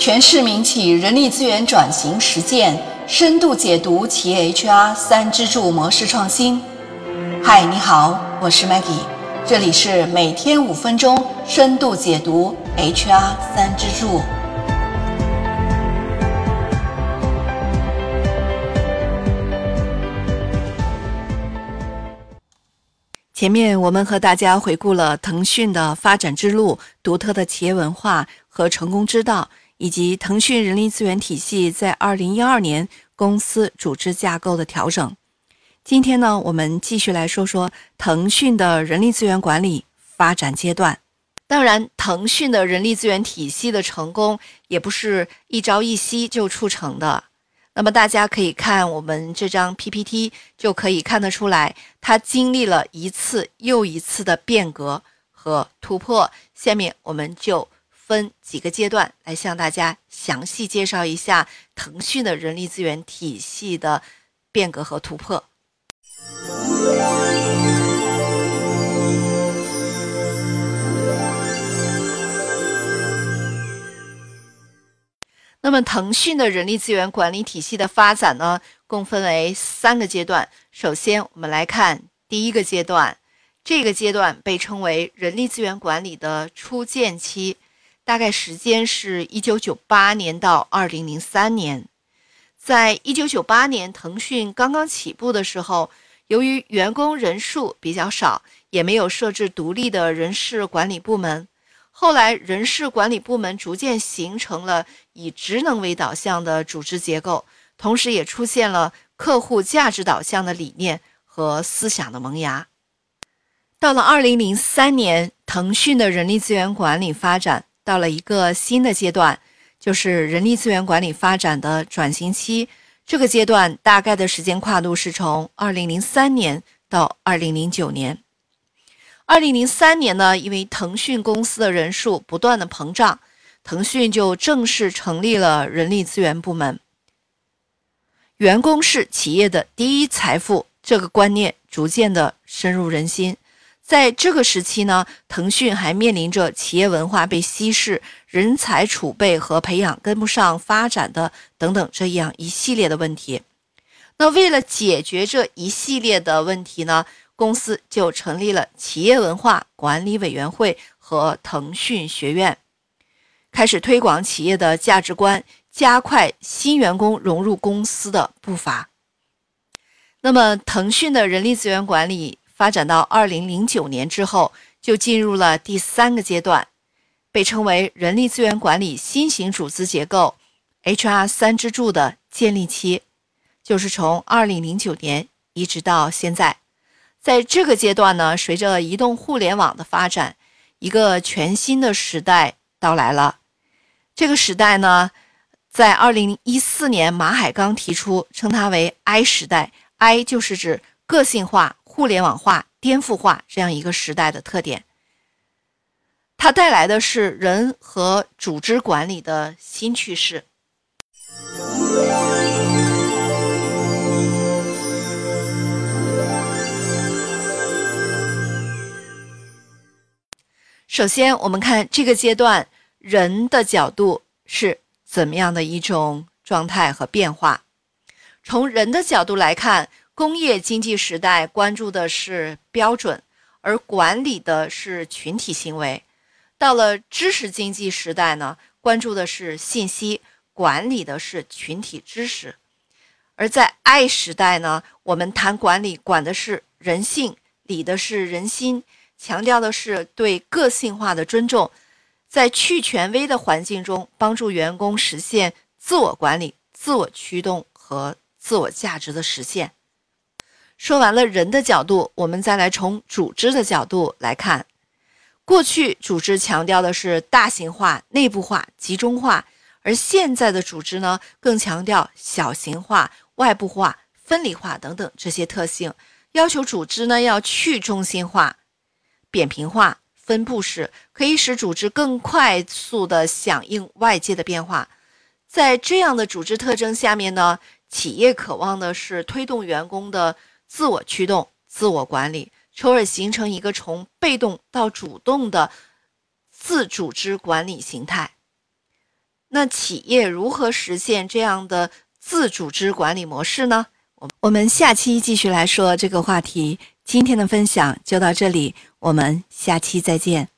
全市民企人力资源转型实践深度解读企业 HR 三支柱模式创新。嗨，你好，我是 Maggie，这里是每天五分钟深度解读 HR 三支柱。前面我们和大家回顾了腾讯的发展之路、独特的企业文化和成功之道，以及腾讯人力资源体系在二零一二年公司组织架构的调整。今天呢，我们继续来说说腾讯的人力资源管理发展阶段。当然，腾讯的人力资源体系的成功也不是一朝一夕就促成的。那么大家可以看我们这张 PPT，就可以看得出来，它经历了一次又一次的变革和突破。下面我们就分几个阶段来向大家详细介绍一下腾讯的人力资源体系的变革和突破。那么，腾讯的人力资源管理体系的发展呢，共分为三个阶段。首先，我们来看第一个阶段，这个阶段被称为人力资源管理的初建期，大概时间是一九九八年到二零零三年。在一九九八年，腾讯刚刚起步的时候，由于员工人数比较少，也没有设置独立的人事管理部门。后来，人事管理部门逐渐形成了以职能为导向的组织结构，同时也出现了客户价值导向的理念和思想的萌芽。到了二零零三年，腾讯的人力资源管理发展到了一个新的阶段，就是人力资源管理发展的转型期。这个阶段大概的时间跨度是从二零零三年到二零零九年。二零零三年呢，因为腾讯公司的人数不断的膨胀，腾讯就正式成立了人力资源部门。员工是企业的第一财富，这个观念逐渐的深入人心。在这个时期呢，腾讯还面临着企业文化被稀释、人才储备和培养跟不上发展的等等这样一系列的问题。那为了解决这一系列的问题呢？公司就成立了企业文化管理委员会和腾讯学院，开始推广企业的价值观，加快新员工融入公司的步伐。那么，腾讯的人力资源管理发展到二零零九年之后，就进入了第三个阶段，被称为人力资源管理新型组织结构 （HR 三支柱）的建立期，就是从二零零九年一直到现在。在这个阶段呢，随着移动互联网的发展，一个全新的时代到来了。这个时代呢，在二零一四年，马海刚提出称它为 “I 时代 ”，I 就是指个性化、互联网化、颠覆化这样一个时代的特点。它带来的是人和组织管理的新趋势。首先，我们看这个阶段人的角度是怎么样的一种状态和变化。从人的角度来看，工业经济时代关注的是标准，而管理的是群体行为；到了知识经济时代呢，关注的是信息，管理的是群体知识；而在爱时代呢，我们谈管理，管的是人性，理的是人心。强调的是对个性化的尊重，在去权威的环境中，帮助员工实现自我管理、自我驱动和自我价值的实现。说完了人的角度，我们再来从组织的角度来看。过去组织强调的是大型化、内部化、集中化，而现在的组织呢，更强调小型化、外部化、分离化等等这些特性，要求组织呢要去中心化。扁平化、分布式可以使组织更快速地响应外界的变化。在这样的组织特征下面呢，企业渴望的是推动员工的自我驱动、自我管理，从而形成一个从被动到主动的自组织管理形态。那企业如何实现这样的自组织管理模式呢？我我们下期继续来说这个话题。今天的分享就到这里，我们下期再见。